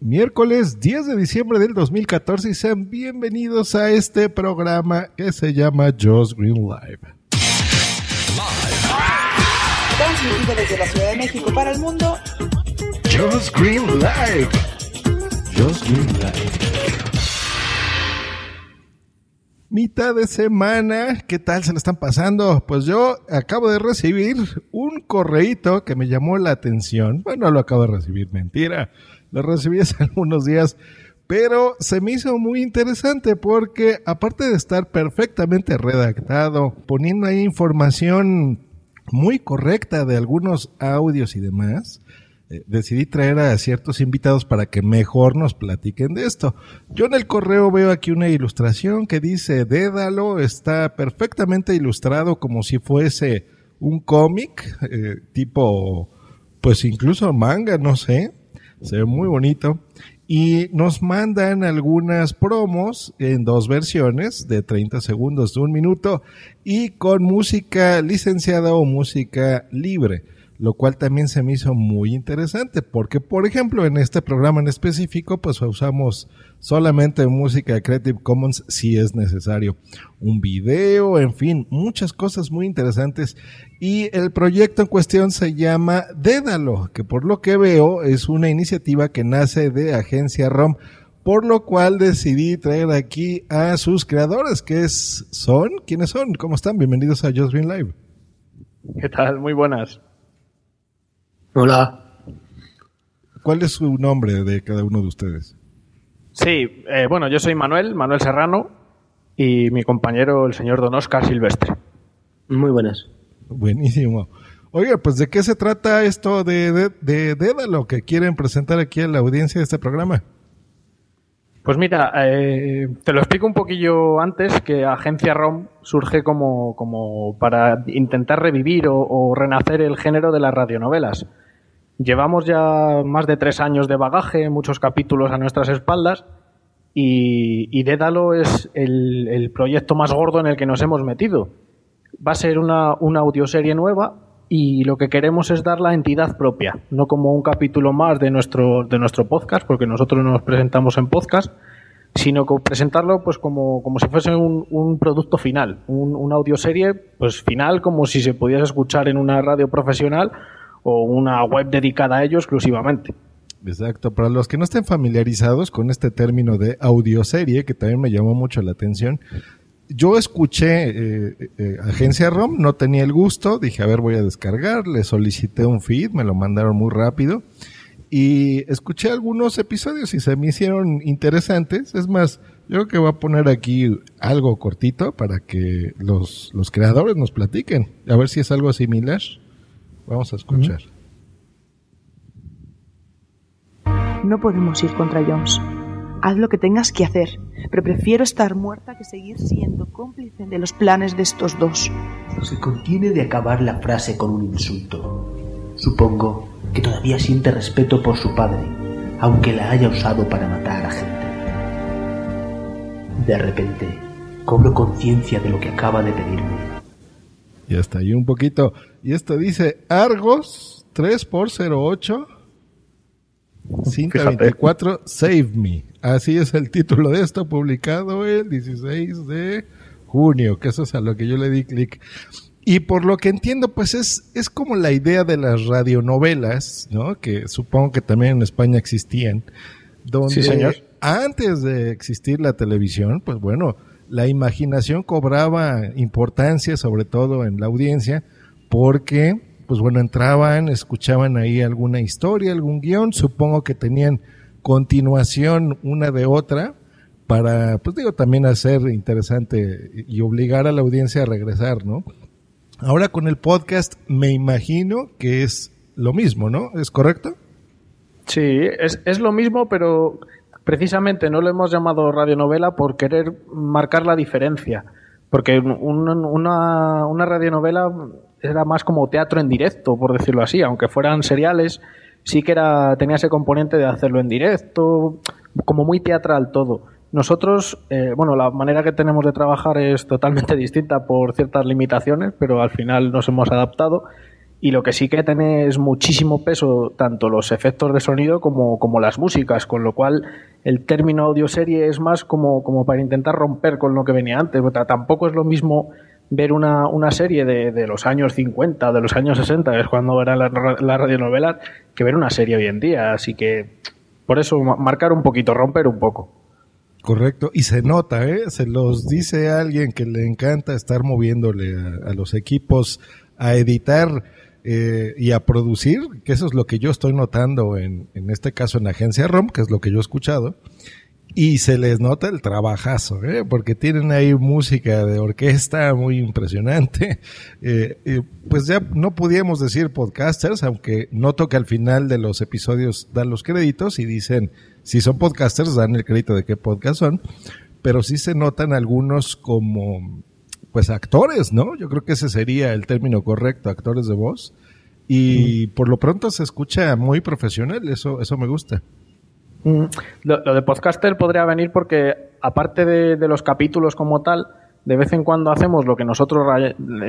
miércoles 10 de diciembre del 2014 y sean bienvenidos a este programa que se llama Joss Green Live. Transmitido desde la Ciudad de México para el mundo. Joss Green Live. Joss Green Live. Mitad de semana, ¿qué tal se le están pasando? Pues yo acabo de recibir un correíto que me llamó la atención. Bueno, lo acabo de recibir, mentira lo recibí hace algunos días, pero se me hizo muy interesante porque aparte de estar perfectamente redactado, poniendo ahí información muy correcta de algunos audios y demás, eh, decidí traer a ciertos invitados para que mejor nos platiquen de esto. Yo en el correo veo aquí una ilustración que dice Dédalo, está perfectamente ilustrado como si fuese un cómic, eh, tipo, pues incluso manga, no sé se ve muy bonito. Y nos mandan algunas promos en dos versiones de 30 segundos de un minuto y con música licenciada o música libre lo cual también se me hizo muy interesante, porque por ejemplo en este programa en específico pues usamos solamente música de Creative Commons si es necesario, un video, en fin, muchas cosas muy interesantes y el proyecto en cuestión se llama Dédalo, que por lo que veo es una iniciativa que nace de Agencia ROM, por lo cual decidí traer aquí a sus creadores, que es, son, ¿quiénes son? ¿Cómo están? Bienvenidos a Just Green Live. ¿Qué tal? Muy buenas. Hola. ¿Cuál es su nombre de cada uno de ustedes? Sí, eh, bueno, yo soy Manuel, Manuel Serrano, y mi compañero, el señor Don Oscar Silvestre. Muy buenas. Buenísimo. Oiga, pues ¿de qué se trata esto de, de, de Dédalo que quieren presentar aquí a la audiencia de este programa? Pues mira, eh, te lo explico un poquillo antes, que Agencia ROM surge como, como para intentar revivir o, o, renacer el género de las radionovelas. Llevamos ya más de tres años de bagaje, muchos capítulos a nuestras espaldas, y, Dédalo es el, proyecto más gordo en el que nos hemos metido. Va a ser una, una audioserie nueva y lo que queremos es dar la entidad propia, no como un capítulo más de nuestro, de nuestro podcast, porque nosotros nos presentamos en podcast, sino presentarlo pues como, como si fuese un, un producto final, un, una audioserie pues final como si se pudiese escuchar en una radio profesional o una web dedicada a ello exclusivamente. Exacto, para los que no estén familiarizados con este término de audioserie, que también me llamó mucho la atención, yo escuché eh, eh, Agencia ROM, no tenía el gusto, dije, a ver, voy a descargar, le solicité un feed, me lo mandaron muy rápido y escuché algunos episodios y se me hicieron interesantes. Es más, yo creo que voy a poner aquí algo cortito para que los, los creadores nos platiquen, a ver si es algo similar. Vamos a escuchar. No podemos ir contra Jones. Haz lo que tengas que hacer, pero prefiero estar muerta que seguir siendo cómplice de los planes de estos dos. Se contiene de acabar la frase con un insulto. Supongo que todavía siente respeto por su padre, aunque la haya usado para matar a gente. De repente, cobro conciencia de lo que acaba de pedirme. Y hasta ahí un poquito. Y esto dice Argos 3x08 Cinta 24, Save Me. Así es el título de esto, publicado el 16 de junio, que eso es a lo que yo le di clic. Y por lo que entiendo, pues es, es como la idea de las radionovelas, ¿no? Que supongo que también en España existían. Donde sí, señor. antes de existir la televisión, pues bueno, la imaginación cobraba importancia, sobre todo en la audiencia, porque pues bueno, entraban, escuchaban ahí alguna historia, algún guion, supongo que tenían continuación una de otra para, pues digo, también hacer interesante y obligar a la audiencia a regresar, ¿no? Ahora con el podcast me imagino que es lo mismo, ¿no? ¿Es correcto? Sí, es, es lo mismo, pero precisamente no lo hemos llamado radionovela por querer marcar la diferencia. Porque un, una, una radionovela era más como teatro en directo, por decirlo así, aunque fueran seriales, sí que era tenía ese componente de hacerlo en directo, como muy teatral todo. Nosotros, eh, bueno, la manera que tenemos de trabajar es totalmente distinta por ciertas limitaciones, pero al final nos hemos adaptado y lo que sí que tiene es muchísimo peso tanto los efectos de sonido como, como las músicas, con lo cual el término audioserie es más como, como para intentar romper con lo que venía antes. tampoco es lo mismo ver una, una serie de, de, los años 50, de los años 60, que es cuando era la, la radionovela, que ver una serie hoy en día. Así que por eso marcar un poquito, romper un poco. Correcto, y se nota, ¿eh? se los dice alguien que le encanta estar moviéndole a los equipos a editar eh, y a producir, que eso es lo que yo estoy notando en, en este caso en Agencia ROM, que es lo que yo he escuchado, y se les nota el trabajazo, ¿eh? porque tienen ahí música de orquesta muy impresionante. Eh, pues ya no pudiéramos decir podcasters, aunque noto que al final de los episodios dan los créditos y dicen, si son podcasters, dan el crédito de qué podcast son, pero sí se notan algunos como pues actores, ¿no? Yo creo que ese sería el término correcto, actores de voz. Y por lo pronto se escucha muy profesional, eso, eso me gusta. Mm, lo, de podcaster podría venir porque, aparte de, los capítulos como tal, de vez en cuando hacemos lo que nosotros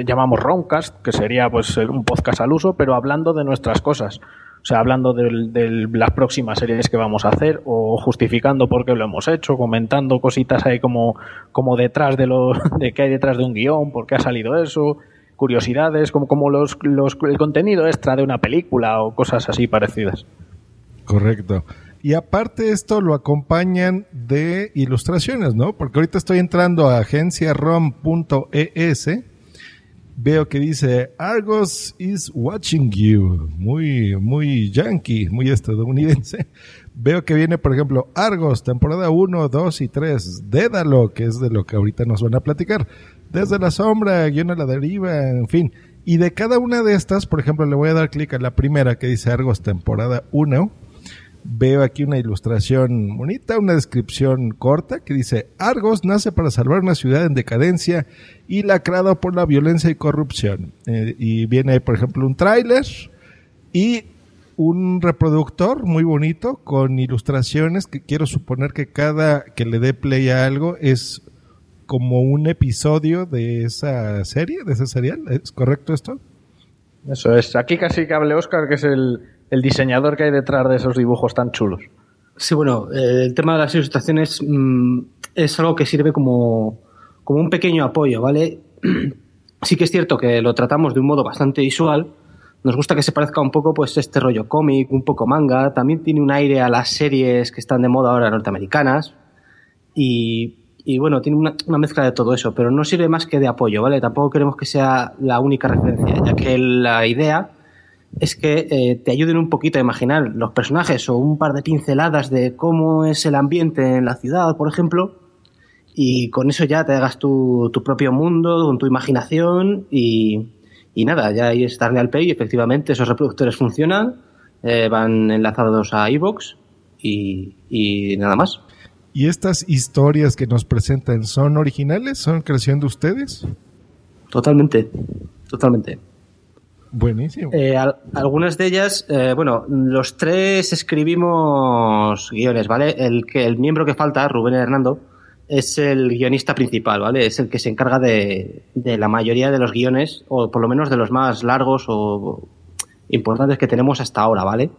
llamamos Roncast, que sería pues un podcast al uso, pero hablando de nuestras cosas. O sea, hablando de, las próximas series que vamos a hacer o justificando por qué lo hemos hecho, comentando cositas ahí como, como detrás de lo de qué hay detrás de un guion, por qué ha salido eso, curiosidades, como, como los, los, el contenido extra de una película o cosas así parecidas. Correcto. Y aparte esto lo acompañan de ilustraciones, ¿no? Porque ahorita estoy entrando a agenciarom.es veo que dice Argos is watching you. Muy, muy yankee, muy estadounidense. Veo que viene, por ejemplo, Argos, temporada 1, 2 y 3. Dédalo, que es de lo que ahorita nos van a platicar. Desde la sombra, guion a la deriva, en fin. Y de cada una de estas, por ejemplo, le voy a dar clic a la primera que dice Argos, temporada 1 Veo aquí una ilustración bonita, una descripción corta que dice, Argos nace para salvar una ciudad en decadencia y lacrada por la violencia y corrupción. Eh, y viene, por ejemplo, un tráiler y un reproductor muy bonito con ilustraciones que quiero suponer que cada que le dé play a algo es como un episodio de esa serie, de ese serial. ¿Es correcto esto? Eso es. Aquí casi que hable Oscar, que es el, el diseñador que hay detrás de esos dibujos tan chulos. Sí, bueno, eh, el tema de las ilustraciones mm, es algo que sirve como, un pequeño apoyo, ¿vale? sí que es cierto que lo tratamos de un modo bastante visual. Nos gusta que se parezca un poco, pues, este rollo cómic, un poco manga. También tiene un aire a las series que están de moda ahora norteamericanas. Y, bueno, tiene una, mezcla de todo eso, pero no sirve más que de apoyo, ¿vale? Tampoco queremos que sea la única referencia, ya que la idea es que eh, te ayuden un poquito a imaginar los personajes o un par de pinceladas de cómo es el ambiente en la ciudad, por ejemplo, y con eso ya te hagas tu, tu propio mundo, con tu imaginación y, y nada, ya ahí es darle al play y efectivamente esos reproductores funcionan, eh, van enlazados a iVoox y, y nada más. ¿Y estas historias que nos presentan son originales? ¿Son creación de ustedes? Totalmente, totalmente. Buenísimo. Eh, algunas de ellas, eh, bueno, los tres escribimos guiones, ¿vale? El, que, el miembro que falta, Rubén Hernando, es el guionista principal, ¿vale? Es el que se encarga de, de, la mayoría de los guiones, o por lo menos de los más largos o importantes que tenemos hasta ahora, ¿vale?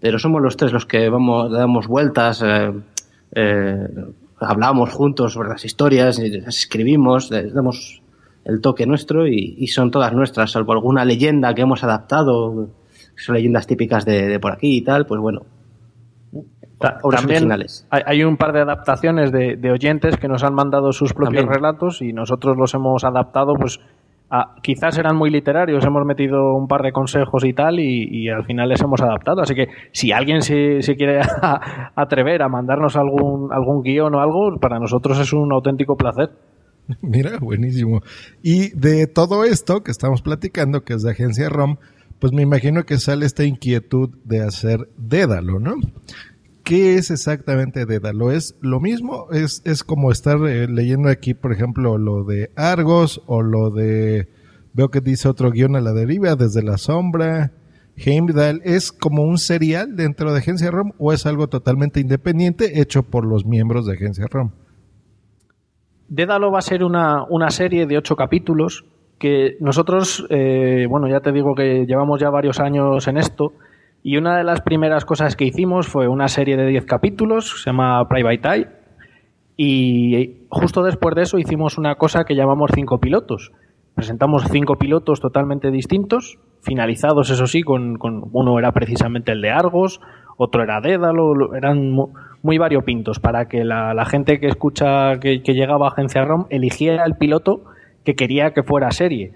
Pero somos los tres los que vamos, damos vueltas, eh, eh hablamos juntos sobre las historias, las escribimos, damos el toque nuestro y, son todas nuestras, salvo alguna leyenda que hemos adaptado, son leyendas típicas de, por aquí y tal, pues bueno. Obras originales. Hay, un par de adaptaciones de, oyentes que nos han mandado sus propios relatos y nosotros los hemos adaptado, pues quizás eran muy literarios, hemos metido un par de consejos y tal, y, al final les hemos adaptado. Así que si alguien se, quiere atrever a mandarnos algún, algún guion o algo, para nosotros es un auténtico placer. Mira, buenísimo. Y de todo esto que estamos platicando, que es de agencia ROM, pues me imagino que sale esta inquietud de hacer Dédalo, ¿no? ¿Qué es exactamente Dédalo? ¿Es lo mismo? ¿Es, es como estar eh, leyendo aquí, por ejemplo, lo de Argos o lo de... Veo que dice otro guion a la deriva, desde la sombra. Heimdall, ¿es como un serial dentro de Agencia ROM o es algo totalmente independiente hecho por los miembros de Agencia ROM? Dédalo va a ser una, serie de ocho capítulos que nosotros, eh, bueno, ya te digo que llevamos ya varios años en esto y una de las primeras cosas que hicimos fue una serie de 10 capítulos, se llama Private Eye, y justo después de eso hicimos una cosa que llamamos cinco pilotos. Presentamos cinco pilotos totalmente distintos, finalizados, eso sí, con, uno era precisamente el de Argos, otro era Dédalo, eran muy variopintos para que la, gente que escucha que, llegaba a Agencia ROM eligiera el piloto que quería que fuera serie.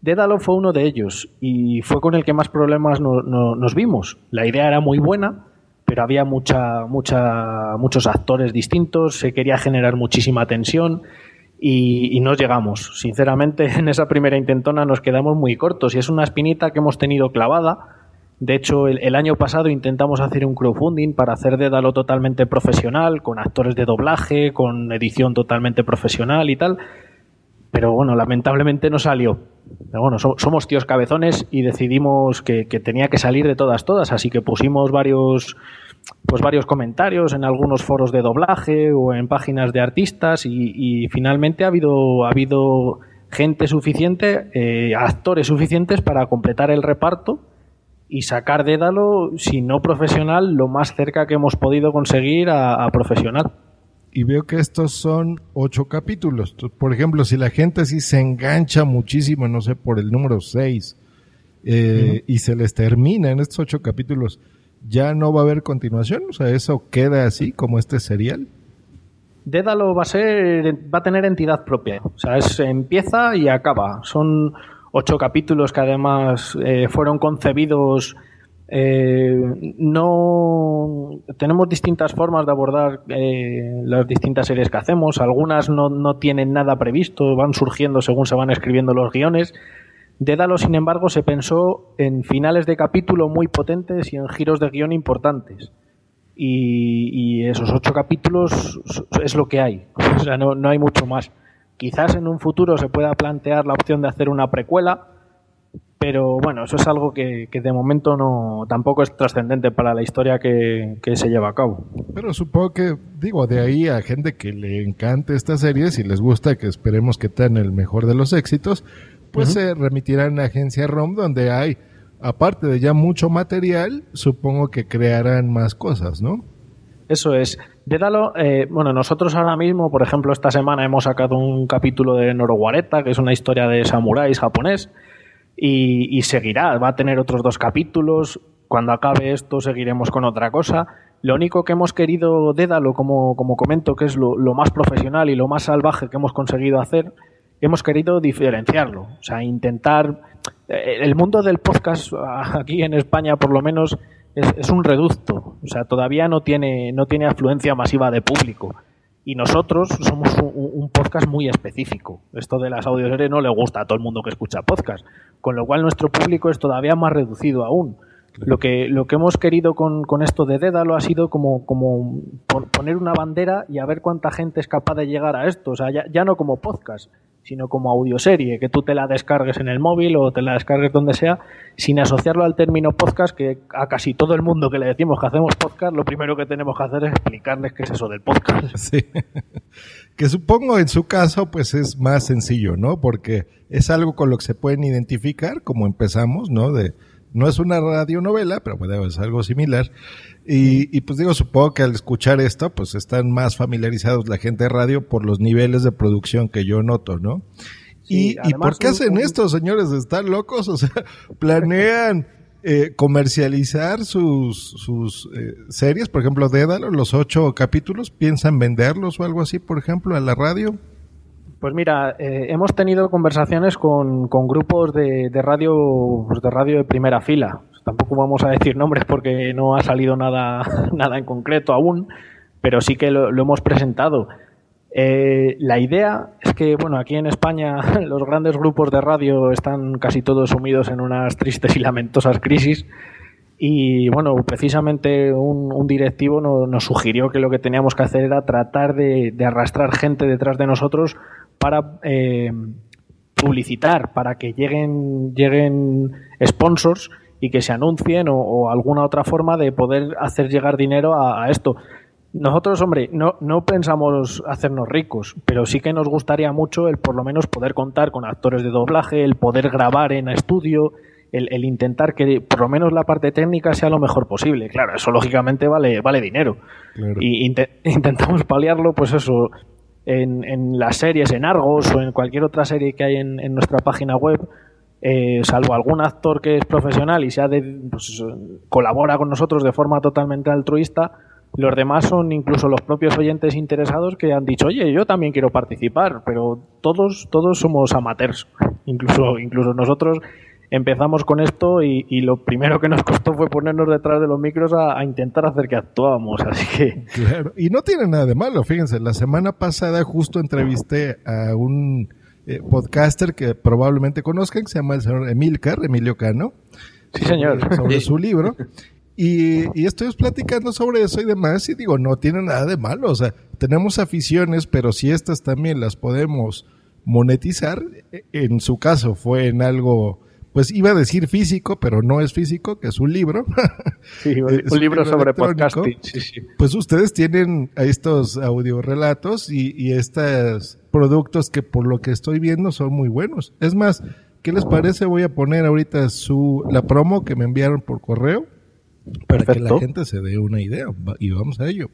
Dédalo fue uno de ellos y fue con el que más problemas nos vimos. La idea era muy buena, pero había mucha, mucha, muchos actores distintos, se quería generar muchísima tensión y, y nos llegamos. Sinceramente, en esa primera intentona nos quedamos muy cortos y es una espinita que hemos tenido clavada. De hecho, el, año pasado intentamos hacer un crowdfunding para hacer Dédalo totalmente profesional, con actores de doblaje, con edición totalmente profesional y tal. Pero bueno, lamentablemente no salió. Pero bueno, somos tíos cabezones y decidimos que, tenía que salir de todas, todas. Así que pusimos varios, pues varios comentarios en algunos foros de doblaje o en páginas de artistas y, finalmente ha habido, ha habido gente suficiente, eh, actores suficientes para completar el reparto y sacar Dédalo, si no profesional, lo más cerca que hemos podido conseguir a, profesional. Y veo que estos son ocho capítulos. Por ejemplo, si la gente sí se engancha muchísimo, no sé, por el número seis, eh, y se les termina en estos ocho capítulos, ya no va a haber continuación, o sea, eso queda así como este serial. Dédalo va a ser, va a tener entidad propia, o sea, es, empieza y acaba. Son ocho capítulos que además eh, fueron concebidos. Eh, no tenemos distintas formas de abordar eh, las distintas series que hacemos. Algunas no, no, tienen nada previsto, van surgiendo según se van escribiendo los guiones. Dédalo, sin embargo, se pensó en finales de capítulo muy potentes y en giros de guion importantes. Y, esos ocho capítulos es lo que hay. O sea, no, no hay mucho más. Quizás en un futuro se pueda plantear la opción de hacer una precuela, pero bueno, eso es algo que, de momento no tampoco es trascendente para la historia que, se lleva a cabo. Pero supongo que, digo, de ahí a gente que le encante esta serie, si les gusta, que esperemos que tengan el mejor de los éxitos, pues se remitirán a Agencia ROM, donde hay, aparte de ya mucho material, supongo que crearán más cosas, ¿no? Eso es. Dédalo, eh, bueno, nosotros ahora mismo, por ejemplo, esta semana hemos sacado un capítulo de Noroguareta, que es una historia de samuráis japonés, y, seguirá, va a tener otros dos capítulos. Cuando acabe esto, seguiremos con otra cosa. Lo único que hemos querido, Dédalo, como, como comento, que es lo, más profesional y lo más salvaje que hemos conseguido hacer, hemos querido diferenciarlo. O sea, intentar. Eh, el mundo del podcast, aquí en España por lo menos, es, un reducto, o sea, todavía no tiene, no tiene afluencia masiva de público. Y nosotros somos un, podcast muy específico. Esto de las audioseries no le gusta a todo el mundo que escucha podcast, con lo cual nuestro público es todavía más reducido aún. Lo que, lo que hemos querido con, con esto de Dédalo ha sido como, como poner una bandera y a ver cuánta gente es capaz de llegar a esto. O sea, ya, ya no como podcast, sino como audioserie, que tú te la descargues en el móvil o te la descargues donde sea, sin asociarlo al término podcast, que a casi todo el mundo que le decimos que hacemos podcast, lo primero que tenemos que hacer es explicarles qué es eso del podcast. Sí. Que supongo en su caso, pues es más sencillo, ¿no? Porque es algo con lo que se pueden identificar, como empezamos, ¿no? De, no es una radionovela, pero bueno, es algo similar. Y, pues digo, supongo que al escuchar esto, pues están más familiarizados la gente de radio por los niveles de producción que yo noto, ¿no? y, ¿Y por qué hacen esto, señores? ¿Están locos? O sea, planean eh, comercializar sus, sus eh, series, por ejemplo, Dédalo, los ocho capítulos, ¿piensan venderlos o algo así, por ejemplo, a la radio? Pues mira, eh, hemos tenido conversaciones con, con grupos de, de radio pues de radio de primera fila. Tampoco vamos a decir nombres porque no ha salido nada, nada en concreto aún, pero sí que lo, hemos presentado. Eh, la idea es que, bueno, aquí en España los grandes grupos de radio están casi todos sumidos en unas tristes y lamentosas crisis. Y bueno, precisamente un, directivo nos, sugirió que lo que teníamos que hacer era tratar de, arrastrar gente detrás de nosotros para eh, publicitar, para que lleguen, lleguen sponsors y que se anuncien o, alguna otra forma de poder hacer llegar dinero a, esto. Nosotros, hombre, no, no pensamos hacernos ricos, pero sí que nos gustaría mucho el por lo menos poder contar con actores de doblaje, el poder grabar en estudio, el, intentar que por lo menos la parte técnica sea lo mejor posible. Claro, eso lógicamente vale, vale dinero. Y intentamos paliarlo, pues eso, en, en, las series, en Argos o en cualquier otra serie que hay en, en nuestra página web. Eh, salvo algún actor que es profesional y sea de, pues, colabora con nosotros de forma totalmente altruista, los demás son incluso los propios oyentes interesados que han dicho, oye, yo también quiero participar, pero todos, todos somos amateurs. Incluso, incluso nosotros empezamos con esto y, lo primero que nos costó fue ponernos detrás de los micros a, intentar hacer que actuábamos, así que... Claro, y no tiene nada de malo, fíjense, la semana pasada justo entrevisté a un eh, podcaster que probablemente conozcan, que se llama el señor Emilcar, Emilio Cano. Sí, señor. Sobre su libro. Y, y estoy platicando sobre eso y demás, y digo, no tiene nada de malo, o sea, tenemos aficiones, pero si estas también las podemos monetizar, e, en su caso fue en algo pues iba a decir físico, pero no es físico, que es un libro. Sí, un, libro, sobre podcasting. Pues ustedes tienen estos audiorelatos y, y estos productos que por lo que estoy viendo son muy buenos. Es más, ¿qué les parece? Voy a poner ahorita su la promo que me enviaron por correo para que la gente se dé una idea y vamos a ello.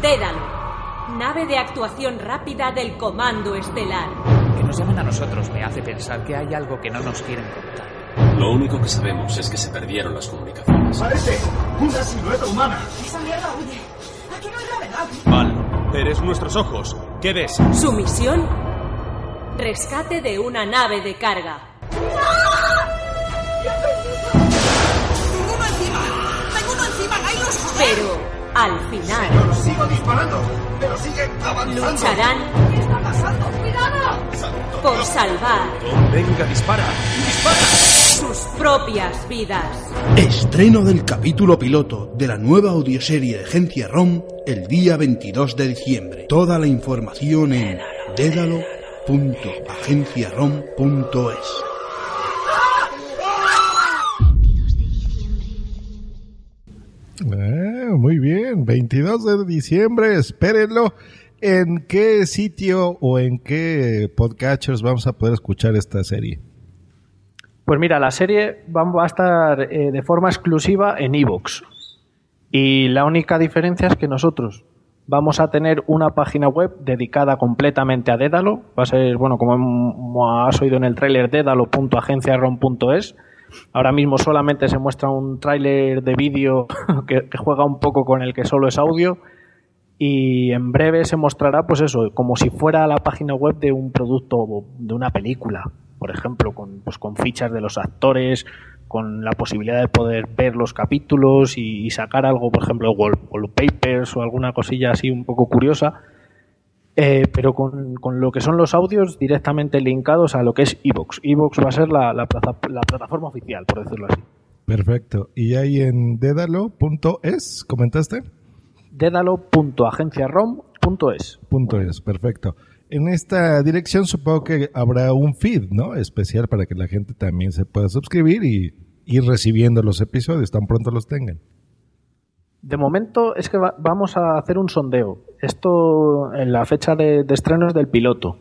Dédalo, nave de actuación rápida del Comando Estelar nos llaman a nosotros me hace pensar que hay algo que no nos quieren contar. Lo único que sabemos es que se perdieron las comunicaciones. ¡Parece una silueta humana! ¡Esa mierda huye! ¡Aquí no hay gravedad! Val, eres nuestros ojos. ¿Qué ves? Su misión: rescate de una nave de carga. ¡Tengo uno encima! ¡Tengo uno encima! ¡Ahí los joder! Pero al final. Señor, sigo disparando, pero sigue avanzando. Lucharán. ¿Qué está pasando? Por salvar. Venga, dispara. ¡Dispara! Sus propias vidas. Estreno del capítulo piloto de la nueva audioserie de Agencia ROM el día 22 de diciembre. Toda la información en dédalo.agenciarom.es. Ah, muy bien, 22 de diciembre, espérenlo. ¿En qué sitio o en qué podcatchers vamos a poder escuchar esta serie? Pues mira, la serie va a estar eh, de forma exclusiva en Evox. Y la única diferencia es que nosotros vamos a tener una página web dedicada completamente a Dédalo. Va a ser, bueno, como has oído en el tráiler, dédalo.agenciaron.es Ahora mismo solamente se muestra un tráiler de vídeo que, juega un poco con el que solo es audio y en breve se mostrará pues eso, como si fuera la página web de un producto, de una película, por ejemplo, con, pues con fichas de los actores, con la posibilidad de poder ver los capítulos y, sacar algo, por ejemplo, wallpapers o alguna cosilla así un poco curiosa eh, pero con, lo que son los audios directamente linkados a lo que es Evox. Evox va a ser la, la, plataforma oficial, por decirlo así. Perfecto. ¿Y ahí en dedalo.es comentaste? dedalo.agenciarom.es. Punto es, perfecto. En esta dirección supongo que habrá un feed, ¿no? Especial para que la gente también se pueda suscribir y ir recibiendo los episodios tan pronto los tengan. De momento es que vamos a hacer un sondeo. Esto en la fecha de, estreno es del piloto.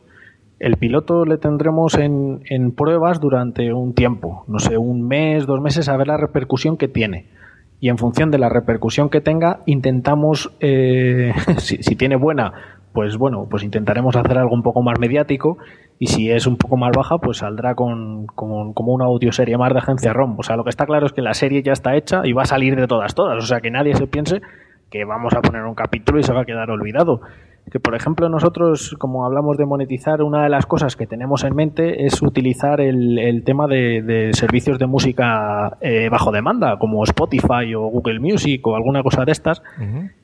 El piloto le tendremos en, pruebas durante un tiempo, no sé, un mes, dos meses, a ver la repercusión que tiene. Y en función de la repercusión que tenga, intentamos, eh, si, si tiene buena, pues bueno, pues intentaremos hacer algo un poco más mediático y si es un poco más baja, pues saldrá con, como una audioserie más de agencia ROM. O sea, lo que está claro es que la serie ya está hecha y va a salir de todas, todas. O sea, que nadie se piense que vamos a poner un capítulo y se va a quedar olvidado. Que, por ejemplo, nosotros, como hablamos de monetizar, una de las cosas que tenemos en mente es utilizar el, tema de, servicios de música eh, bajo demanda, como Spotify o Google Music o alguna cosa de estas,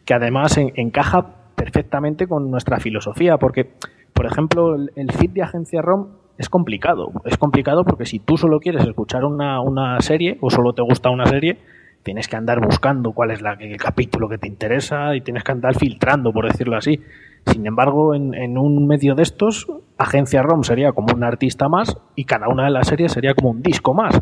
que además encaja perfectamente con nuestra filosofía, porque, por ejemplo, el, feed de agencia ROM es complicado. Es complicado porque si tú solo quieres escuchar una, una serie o solo te gusta una serie, tienes que andar buscando cuál es la, el capítulo que te interesa y tienes que andar filtrando, por decirlo así. Sin embargo, en, un medio de estos, Agencia ROM sería como un artista más y cada una de las series sería como un disco más.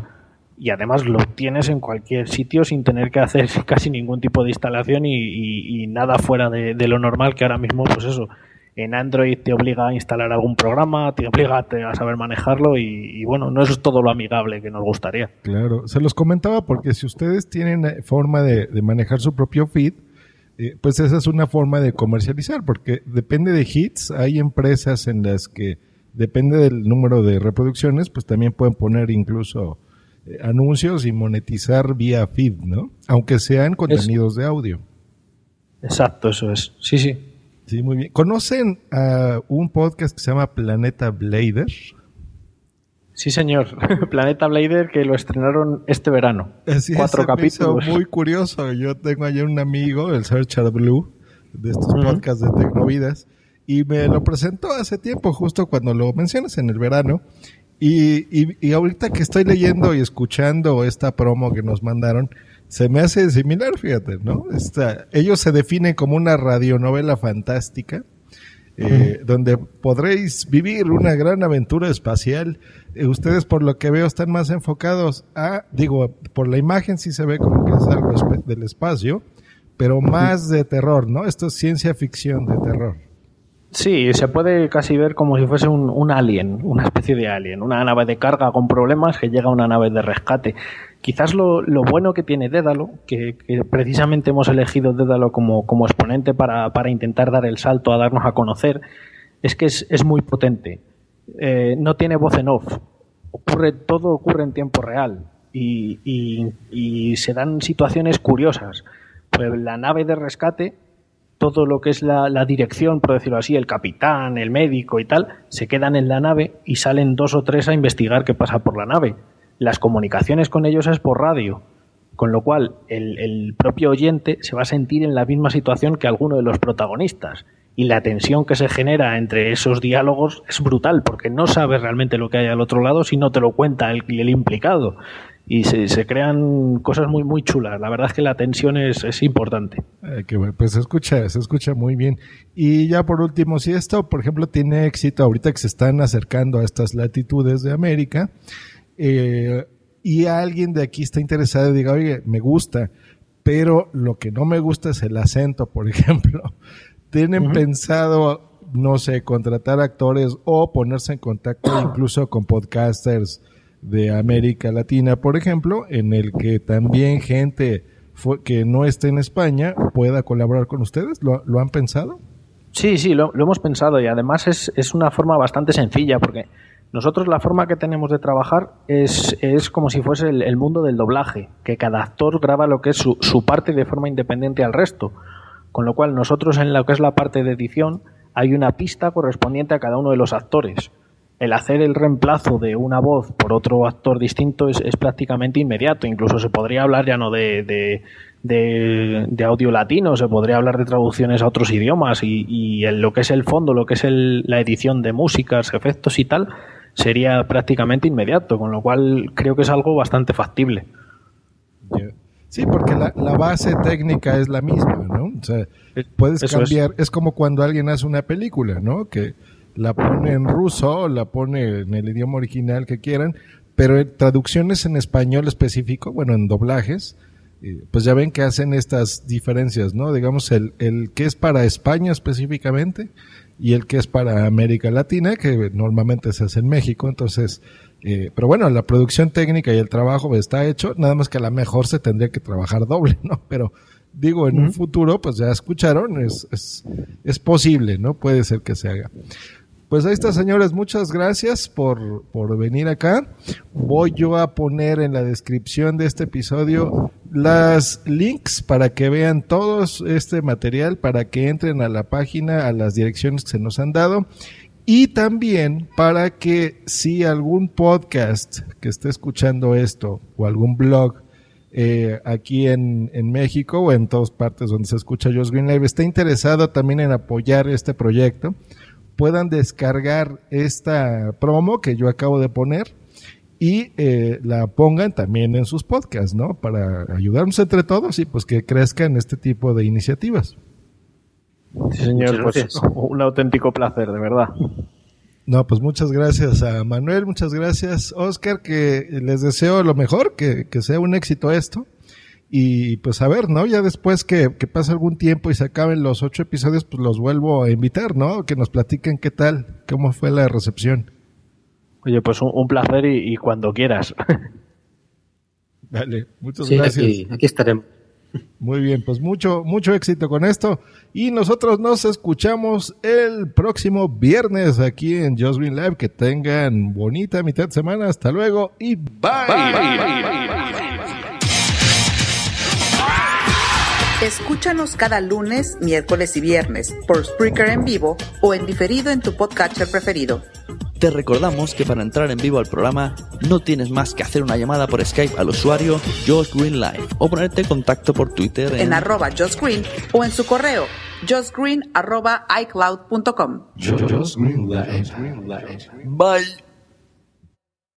y además lo tienes en cualquier sitio sin tener que hacer casi ningún tipo de instalación y, nada fuera de, lo normal que ahora mismo, pues eso, en Android te obliga a instalar algún programa, te obliga a, saber manejarlo y, y bueno, no es todo lo amigable que nos gustaría. Claro, se los comentaba porque si ustedes tienen eh, forma de, de manejar su propio feed, eh, pues esa es una forma de comercializar, porque depende de hits, hay empresas en las que depende del número de reproducciones, pues también pueden poner incluso eh, anuncios y monetizar vía feed, ¿no? Aunque sean contenidos de audio. Exacto, eso es. Sí, sí. Sí, muy bien. ¿Conocen a un podcast que se llama Planeta Blader? Sí, señor. Planeta Blader que lo estrenaron este verano. Así es, Cuatro capítulos. muy curioso. Yo tengo ayer un amigo, el Searcher Blue, de estos podcasts de Tecnovidas, y me lo presentó hace tiempo, justo cuando lo mencionas en el verano. Y, y, y ahorita que estoy leyendo y escuchando esta promo que nos mandaron, se me hace similar, fíjate, ¿no? Esta, ellos se definen como una radionovela fantástica, eh, donde podréis vivir una gran aventura espacial. Eh, ustedes, por lo que veo, están más enfocados a, digo, por la imagen sí se ve como que es algo del espacio, pero más de terror, ¿no? Esto es ciencia ficción de terror. Sí, se puede casi ver como si fuese un, un alien, una especie de alien, una nave de carga con problemas que llega a una nave de rescate. Quizás lo, lo bueno que tiene Dédalo, que, precisamente hemos elegido Dédalo como, exponente para, intentar dar el salto a darnos a conocer, es que es, muy potente. Eh, no tiene voz en off. Ocurre, todo ocurre en tiempo real y se dan situaciones curiosas. Pues la nave de rescate todo lo que es la, la dirección, por decirlo así, el capitán, el médico y tal, se quedan en la nave y salen dos o tres a investigar qué pasa por la nave. Las comunicaciones con ellos es por radio, con lo cual el, propio oyente se va a sentir en la misma situación que alguno de los protagonistas. Y la tensión que se genera entre esos diálogos es brutal, porque no sabes realmente lo que hay al otro lado si no te lo cuenta el, implicado. Y se, crean cosas muy, muy chulas. La verdad es que la tensión es, es importante. Eh, bueno, pues se escucha, se escucha muy bien. Y ya por último, si esto, por ejemplo, tiene éxito ahorita que se están acercando a estas latitudes de América, eh, y alguien de aquí está interesado y diga, oye, me gusta, pero lo que no me gusta es el acento, por ejemplo. ¿Tienen pensado, no sé, contratar actores o ponerse en contacto incluso con podcasters de América Latina, por ejemplo, en el que también gente fue- que no esté en España pueda colaborar con ustedes? ¿Lo, lo han pensado? Sí, sí, lo, lo hemos pensado y además es, es una forma bastante sencilla porque nosotros la forma que tenemos de trabajar es, es como si fuese el, mundo del doblaje, que cada actor graba lo que es su, su parte de forma independiente al resto. Con lo cual nosotros en lo que es la parte de edición hay una pista correspondiente a cada uno de los actores. El hacer el reemplazo de una voz por otro actor distinto es, es prácticamente inmediato. Incluso se podría hablar ya no de, de, de- de audio latino, se podría hablar de traducciones a otros idiomas y, y en lo que es el fondo, lo que es el- la edición de músicas, efectos y tal, sería prácticamente inmediato, con lo cual creo que es algo bastante factible. Sí, porque la, la base técnica es la misma, ¿no? O sea, puedes eso es. cambiar, es. como cuando alguien hace una película, ¿no? Que la pone en ruso la pone en el idioma original que quieran, pero en traducciones en español específico, bueno, en doblajes, eh, pues ya ven que hacen estas diferencias, ¿no? Digamos, el, el que es para España específicamente y el que es para América Latina, que normalmente se hace en México, entonces, eh, pero bueno, la producción técnica y el trabajo está hecho, nada más que a lo mejor se tendría que trabajar doble, ¿no? Pero digo, en un futuro, pues ya escucharon, es, es, es posible, ¿no? Puede ser que se haga. Pues ahí está, señores. Muchas gracias por, por venir acá. Voy yo a poner en la descripción de este episodio las links para que vean todo este material, para que entren a la página, a las direcciones que se nos han dado. Y también para que si algún podcast que esté escuchando esto o algún blog eh, aquí en, en México o en todas partes donde se escucha Just Green Live esté interesado también en apoyar este proyecto, puedan descargar esta promo que yo acabo de poner y eh, la pongan también en sus podcasts, ¿no? Para ayudarnos entre todos y pues que crezcan este tipo de iniciativas. Sí, señor, pues gracias. un auténtico placer, de verdad. No, pues muchas gracias a Manuel, muchas gracias Oscar, que les deseo lo mejor, que, que sea un éxito esto. Y pues a ver, ¿no? Ya después que, que pase algún tiempo y se acaben los ocho episodios, pues los vuelvo a invitar, ¿no? Que nos platiquen qué tal, cómo fue la recepción. Oye, pues un, un placer y, y, cuando quieras. Dale, muchas Sí, gracias. aquí, aquí estaremos. Muy bien, pues mucho, mucho éxito con esto. Y nosotros nos escuchamos el próximo viernes aquí en Just Green Live. Que tengan bonita mitad de semana. Hasta luego y Escúchanos cada lunes, miércoles y viernes por Spreaker en vivo o en diferido en tu podcatcher preferido. Te recordamos que para entrar en vivo al programa no tienes más que hacer una llamada por Skype al usuario Josh Green Live o ponerte en contacto por Twitter En arroba Josh Green o en su correo justgreen arroba icloud.com. Bye.